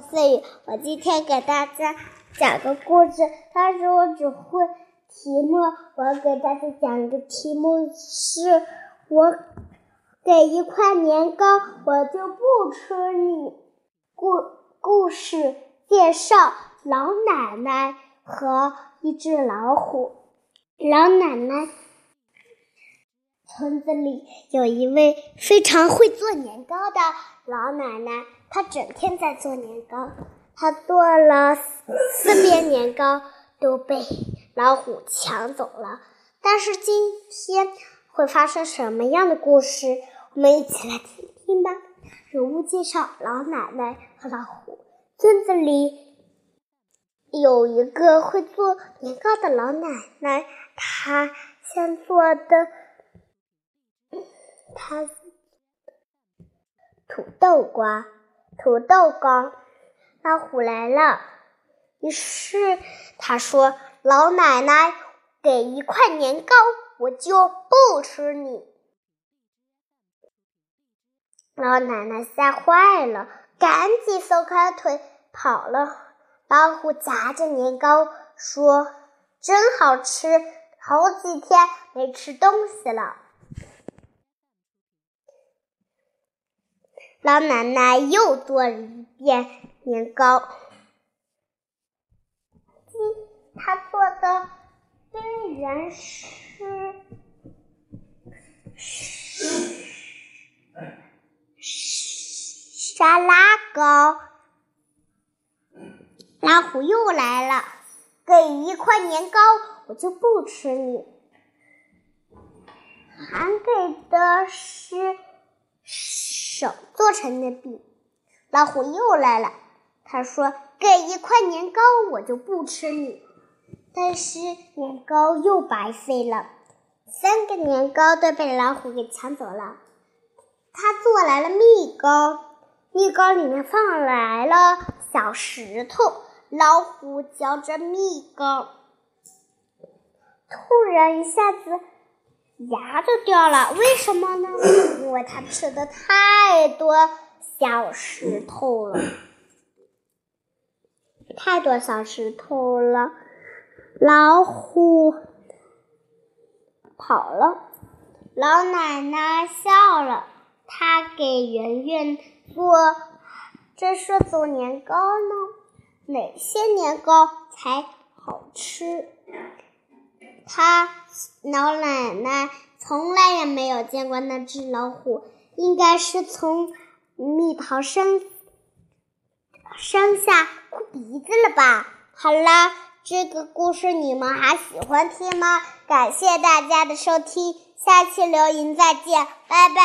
思雨，我今天给大家讲个故事，但是我只会题目。我给大家讲个题目是：我给一块年糕，我就不吃你。故故事介绍：老奶奶和一只老虎。老奶奶村子里有一位非常会做年糕的老奶奶。她整天在做年糕，她做了四遍年糕都被老虎抢走了。但是今天会发生什么样的故事？我们一起来听听吧。人物介绍：老奶奶和老虎。村子里有一个会做年糕的老奶奶，她先做的，他土豆瓜。土豆糕，老虎来了。于是他说：“老奶奶，给一块年糕，我就不吃你。”老奶奶吓坏了，赶紧松开腿跑了。老虎夹着年糕说：“真好吃，好几天没吃东西了。”老奶奶又做了一遍年糕，她做的虽然是沙拉糕。老虎又来了，给一块年糕，我就不吃你。还给的是。做成的饼，老虎又来了。他说：“给一块年糕，我就不吃你。”但是年糕又白费了，三个年糕都被老虎给抢走了。他做来了蜜糕，蜜糕里面放来了小石头。老虎嚼着蜜糕，突然一下子。牙都掉了，为什么呢？因为他吃的太多小石头了，太多小石头了。老虎跑了，老奶奶笑了。她给圆圆做，这是做年糕呢。哪些年糕才好吃？他老奶奶从来也没有见过那只老虎，应该是从蜜桃山山下哭鼻子了吧？好啦，这个故事你们还喜欢听吗？感谢大家的收听，下期留言再见，拜拜。